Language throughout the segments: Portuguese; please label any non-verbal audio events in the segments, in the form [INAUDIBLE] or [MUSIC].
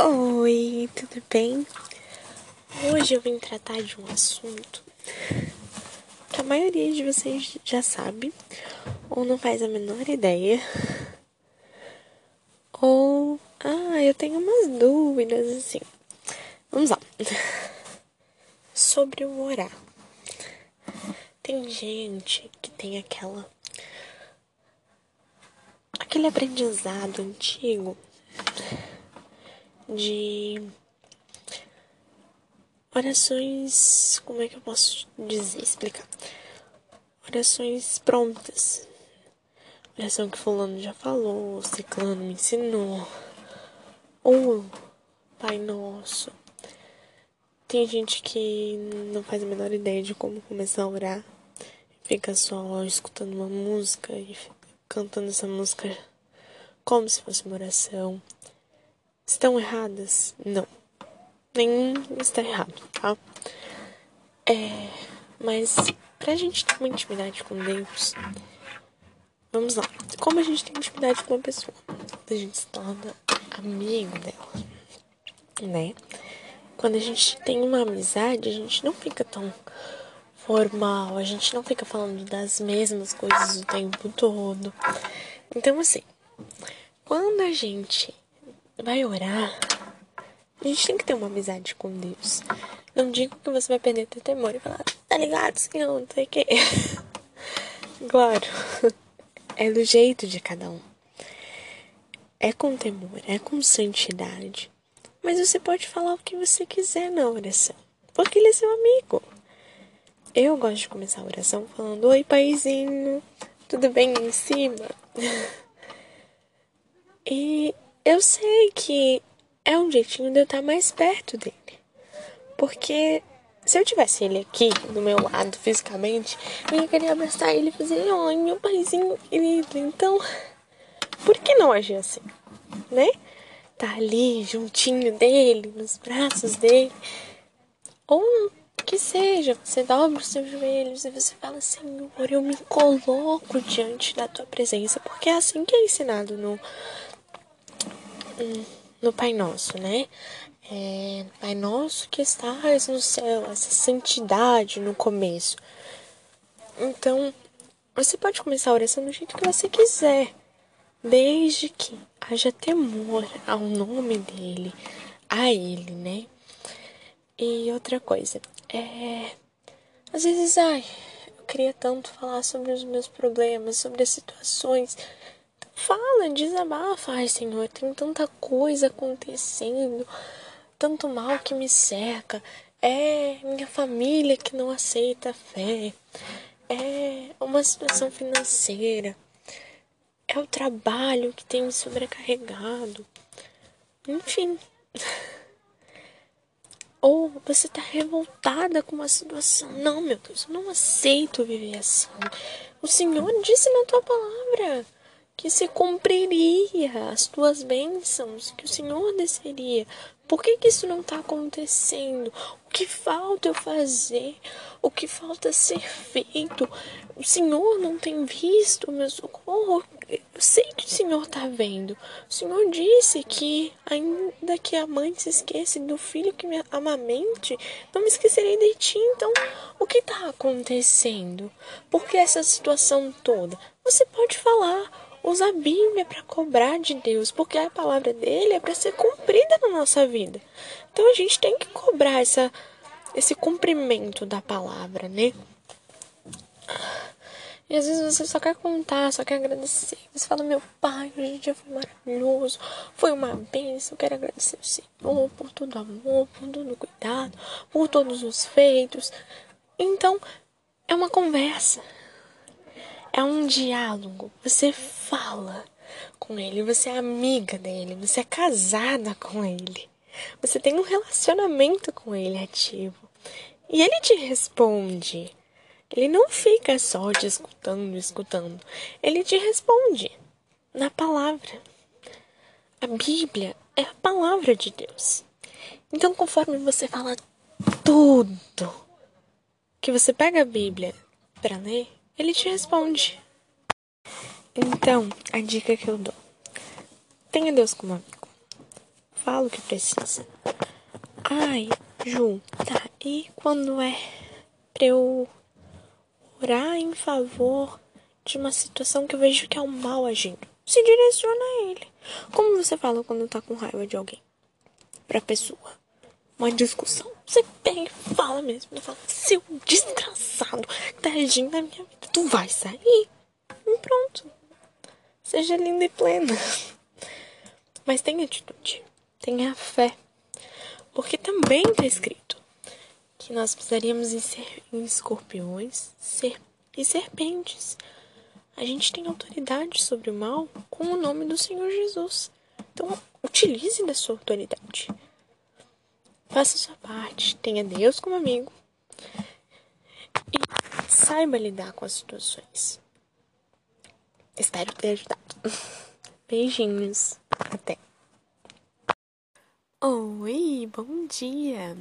Oi, tudo bem? Hoje eu vim tratar de um assunto que a maioria de vocês já sabe, ou não faz a menor ideia, ou ah, eu tenho umas dúvidas assim. Vamos lá. [LAUGHS] Sobre o orar. Tem gente que tem aquela aquele aprendizado antigo de orações. Como é que eu posso dizer, explicar? Orações prontas. Oração que Fulano já falou, Ciclano me ensinou. Ou Pai Nosso. Tem gente que não faz a menor ideia de como começar a orar. Fica só escutando uma música e cantando essa música como se fosse uma oração. Estão erradas? Não. Nenhum está errado, tá? É. Mas pra gente ter uma intimidade com Deus, vamos lá. Como a gente tem intimidade com uma pessoa? A gente se torna amigo dela, né? Quando a gente tem uma amizade, a gente não fica tão formal, a gente não fica falando das mesmas coisas o tempo todo. Então, assim, quando a gente vai orar, a gente tem que ter uma amizade com Deus. Não digo que você vai perder teu temor e falar, tá ligado, Senhor, não sei o quê. [LAUGHS] claro, é do jeito de cada um. É com temor, é com santidade. Mas você pode falar o que você quiser na oração, porque ele é seu amigo. Eu gosto de começar a oração falando: Oi, paizinho, tudo bem em cima? [LAUGHS] e eu sei que é um jeitinho de eu estar mais perto dele. Porque se eu tivesse ele aqui do meu lado fisicamente, eu ia querer abraçar ele e fazer, oi, meu paizinho querido. Então, por que não agir assim? Né? Tá ali juntinho dele, nos braços dele. Ou que seja, você dobra os seus joelhos e você fala, Senhor, eu me coloco diante da tua presença, porque é assim que é ensinado no, no Pai Nosso, né? É, Pai Nosso que estás no céu, essa santidade no começo. Então, você pode começar a oração do jeito que você quiser, desde que haja temor ao nome dele, a ele, né? E outra coisa, é. Às vezes, ai, eu queria tanto falar sobre os meus problemas, sobre as situações Fala, desabafa. Ai, Senhor, tem tanta coisa acontecendo, tanto mal que me cerca. É minha família que não aceita a fé. É uma situação financeira. É o trabalho que tem me sobrecarregado. Enfim. [LAUGHS] Ou você está revoltada com uma situação. Não, meu Deus, eu não aceito viver assim. O Senhor disse na tua palavra que se cumpriria as tuas bênçãos, que o Senhor desceria. Por que, que isso não está acontecendo? O que falta eu fazer? O que falta ser feito? O Senhor não tem visto o meu socorro? Eu sei que o Senhor está vendo. O Senhor disse que, ainda que a mãe se esqueça do filho que me amamente, não me esquecerei de ti. Então, o que está acontecendo? Por que essa situação toda? Você pode falar usa a Bíblia para cobrar de Deus, porque a palavra dele é para ser cumprida na nossa vida. Então a gente tem que cobrar essa, esse cumprimento da palavra, né? E às vezes você só quer contar, só quer agradecer. Você fala, meu pai, hoje o dia foi maravilhoso, foi uma bênção. Quero agradecer ao Senhor por todo amor, por todo cuidado, por todos os feitos. Então, é uma conversa é um diálogo. Você fala com ele, você é amiga dele, você é casada com ele. Você tem um relacionamento com ele ativo. E ele te responde. Ele não fica só te escutando, escutando. Ele te responde na palavra. A Bíblia é a palavra de Deus. Então, conforme você fala tudo que você pega a Bíblia para ler, ele te responde. Então, a dica que eu dou: tenha Deus como amigo. fala o que precisa. Ai, Ju, tá. E quando é pra eu orar em favor de uma situação que eu vejo que é o um mal agindo? Se direciona a ele. Como você fala quando tá com raiva de alguém? Pra pessoa. Uma discussão. Você pega e fala mesmo. Você fala, seu desgraçado, agindo na minha vida. Tu vai sair. E pronto. Seja linda e plena. Mas tenha atitude. Tenha fé. Porque também está escrito que nós precisaríamos em, ser, em escorpiões ser, e serpentes. A gente tem autoridade sobre o mal com o nome do Senhor Jesus. Então, utilize da sua autoridade. Faça sua parte. Tenha Deus como amigo. E saiba lidar com as situações. Espero ter ajudado. [LAUGHS] Beijinhos. Até. Oi, bom dia.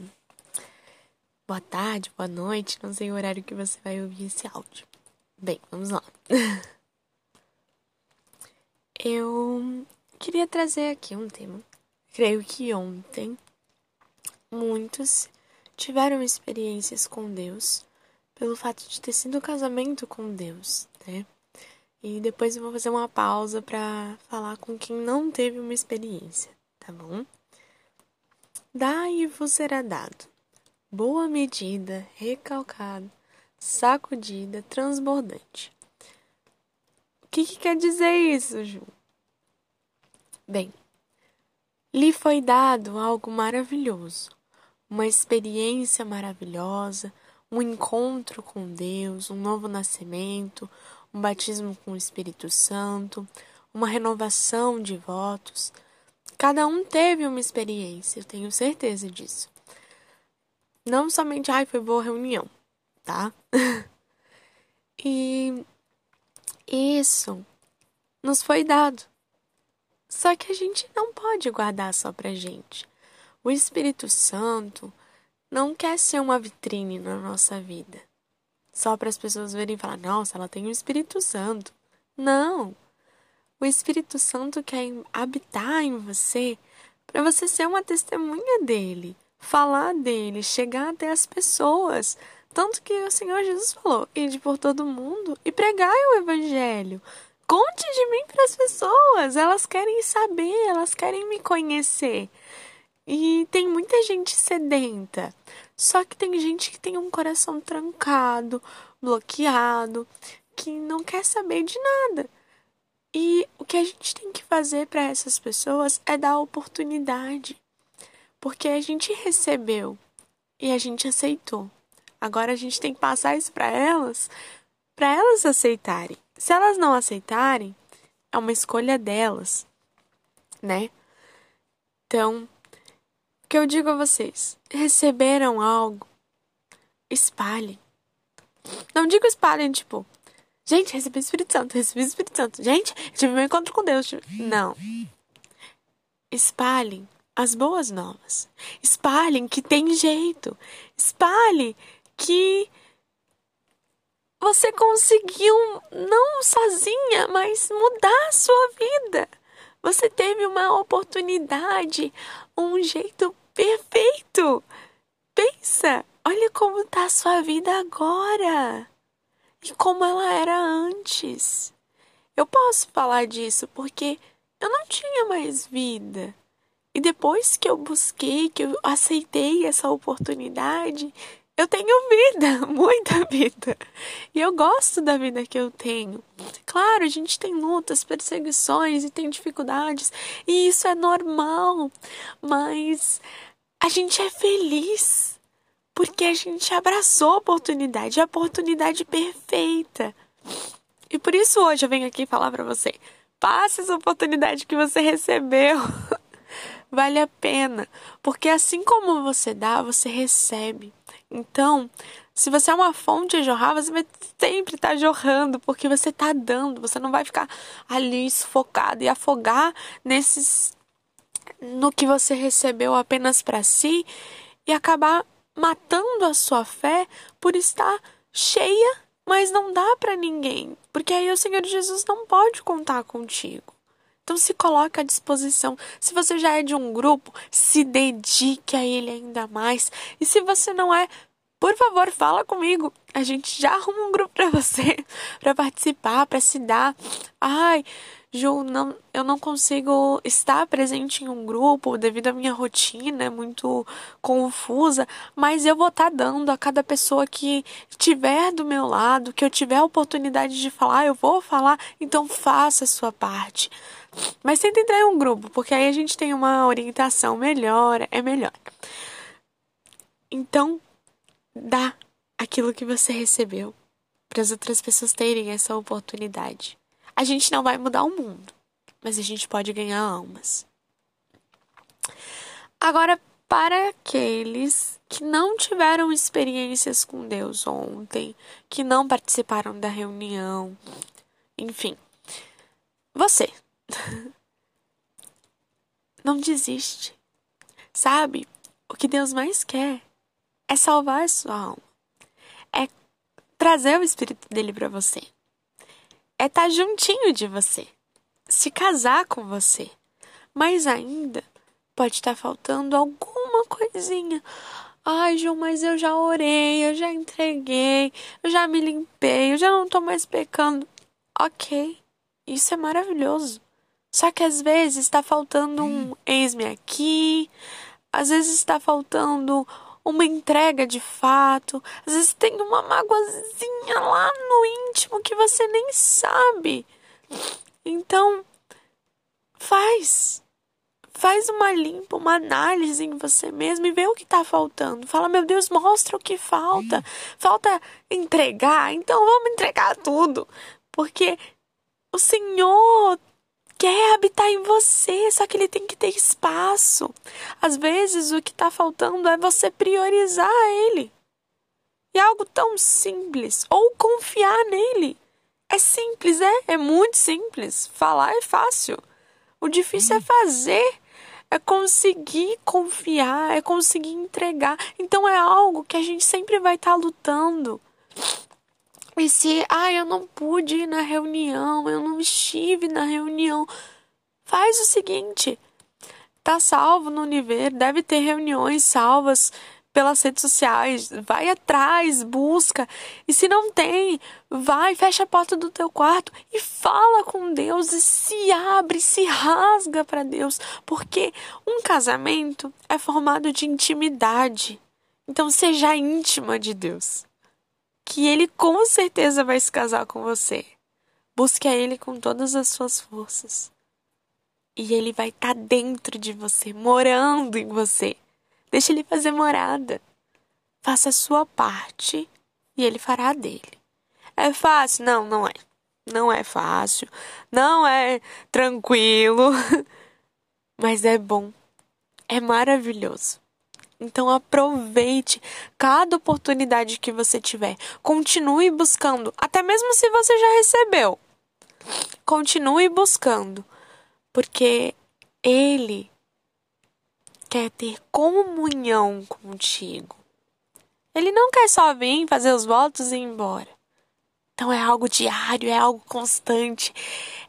Boa tarde, boa noite. Não sei o horário que você vai ouvir esse áudio. Bem, vamos lá. [LAUGHS] Eu queria trazer aqui um tema. Creio que ontem muitos tiveram experiências com Deus pelo fato de ter sido um casamento com Deus, né? E depois eu vou fazer uma pausa para falar com quem não teve uma experiência, tá bom? Dai e vos será dado. Boa medida, recalcada, sacudida, transbordante. O que, que quer dizer isso, Ju? Bem, lhe foi dado algo maravilhoso, uma experiência maravilhosa, um encontro com Deus, um novo nascimento, um batismo com o Espírito Santo, uma renovação de votos Cada um teve uma experiência, eu tenho certeza disso. Não somente, ai, foi boa reunião, tá? [LAUGHS] e isso nos foi dado. Só que a gente não pode guardar só pra gente. O Espírito Santo não quer ser uma vitrine na nossa vida. Só para as pessoas verem e falar: nossa, ela tem o Espírito Santo. Não! O Espírito Santo quer habitar em você para você ser uma testemunha dele, falar dele, chegar até as pessoas. Tanto que o Senhor Jesus falou: ide por todo mundo e pregai o Evangelho. Conte de mim para as pessoas. Elas querem saber, elas querem me conhecer. E tem muita gente sedenta. Só que tem gente que tem um coração trancado, bloqueado, que não quer saber de nada. E o que a gente tem que fazer para essas pessoas é dar oportunidade. Porque a gente recebeu e a gente aceitou. Agora a gente tem que passar isso para elas, para elas aceitarem. Se elas não aceitarem, é uma escolha delas, né? Então, que eu digo a vocês, receberam algo, espalhem. Não digo espalhem, tipo, Gente, recebi o Espírito Santo, recebi o Espírito Santo. Gente, tive meu encontro com Deus. Não. Espalhem as boas novas. Espalhem que tem jeito. Espalhe que você conseguiu, não sozinha, mas mudar a sua vida. Você teve uma oportunidade, um jeito perfeito. Pensa, olha como está a sua vida agora e como ela era antes. Eu posso falar disso porque eu não tinha mais vida. E depois que eu busquei, que eu aceitei essa oportunidade, eu tenho vida, [LAUGHS] muita vida. E eu gosto da vida que eu tenho. Claro, a gente tem lutas, perseguições e tem dificuldades, e isso é normal, mas a gente é feliz porque a gente abraçou a oportunidade, a oportunidade perfeita. E por isso hoje eu venho aqui falar para você: passe essa oportunidade que você recebeu. [LAUGHS] vale a pena, porque assim como você dá, você recebe. Então, se você é uma fonte a jorrar, você vai sempre estar tá jorrando, porque você está dando, você não vai ficar ali sufocado e afogar nesses no que você recebeu apenas para si e acabar matando a sua fé por estar cheia, mas não dá para ninguém, porque aí o Senhor Jesus não pode contar contigo. Então se coloque à disposição. Se você já é de um grupo, se dedique a ele ainda mais. E se você não é, por favor, fala comigo. A gente já arruma um grupo para você, para participar, para se dar. Ai, Ju, não, eu não consigo estar presente em um grupo devido à minha rotina, é muito confusa, mas eu vou estar dando a cada pessoa que estiver do meu lado, que eu tiver a oportunidade de falar, eu vou falar, então faça a sua parte. Mas tenta entrar em um grupo, porque aí a gente tem uma orientação melhor, é melhor. Então, dá aquilo que você recebeu para as outras pessoas terem essa oportunidade. A gente não vai mudar o mundo, mas a gente pode ganhar almas. Agora, para aqueles que não tiveram experiências com Deus ontem, que não participaram da reunião, enfim, você [LAUGHS] não desiste. Sabe? O que Deus mais quer é salvar a sua alma. É trazer o espírito dele para você. É estar tá juntinho de você. Se casar com você. Mas ainda pode estar tá faltando alguma coisinha. Ai, João, mas eu já orei, eu já entreguei, eu já me limpei, eu já não tô mais pecando. Ok, isso é maravilhoso. Só que às vezes está faltando um eis-me aqui, às vezes está faltando uma entrega de fato, às vezes tem uma mágoazinha lá no íntimo que você nem sabe. Então, faz. Faz uma limpa, uma análise em você mesmo e vê o que está faltando. Fala, meu Deus, mostra o que falta. Falta entregar, então vamos entregar tudo. Porque o Senhor quer habitar em você, só que ele tem que ter espaço. Às vezes o que está faltando é você priorizar ele. E é algo tão simples. Ou confiar nele. É simples, é? É muito simples. Falar é fácil. O difícil é fazer. É conseguir confiar, é conseguir entregar. Então é algo que a gente sempre vai estar tá lutando. E se, ah, eu não pude ir na reunião, eu não estive na reunião, faz o seguinte: tá salvo no Univer, deve ter reuniões salvas pelas redes sociais, vai atrás, busca. E se não tem, vai, fecha a porta do teu quarto e fala com Deus e se abre, se rasga para Deus, porque um casamento é formado de intimidade. Então seja íntima de Deus que ele com certeza vai se casar com você. Busque a ele com todas as suas forças. E ele vai estar tá dentro de você, morando em você. Deixe ele fazer morada. Faça a sua parte e ele fará a dele. É fácil? Não, não é. Não é fácil. Não é tranquilo. [LAUGHS] Mas é bom. É maravilhoso. Então aproveite cada oportunidade que você tiver. Continue buscando, até mesmo se você já recebeu. Continue buscando, porque ele quer ter comunhão contigo. Ele não quer só vir fazer os votos e ir embora. Então é algo diário, é algo constante.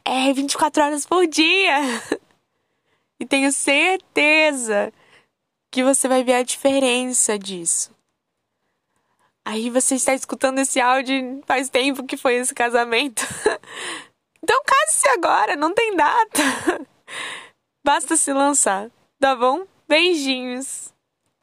É 24 horas por dia. [LAUGHS] E tenho certeza que você vai ver a diferença disso. Aí você está escutando esse áudio faz tempo que foi esse casamento. [LAUGHS] então case-se agora, não tem data. [LAUGHS] Basta se lançar, tá bom? Beijinhos.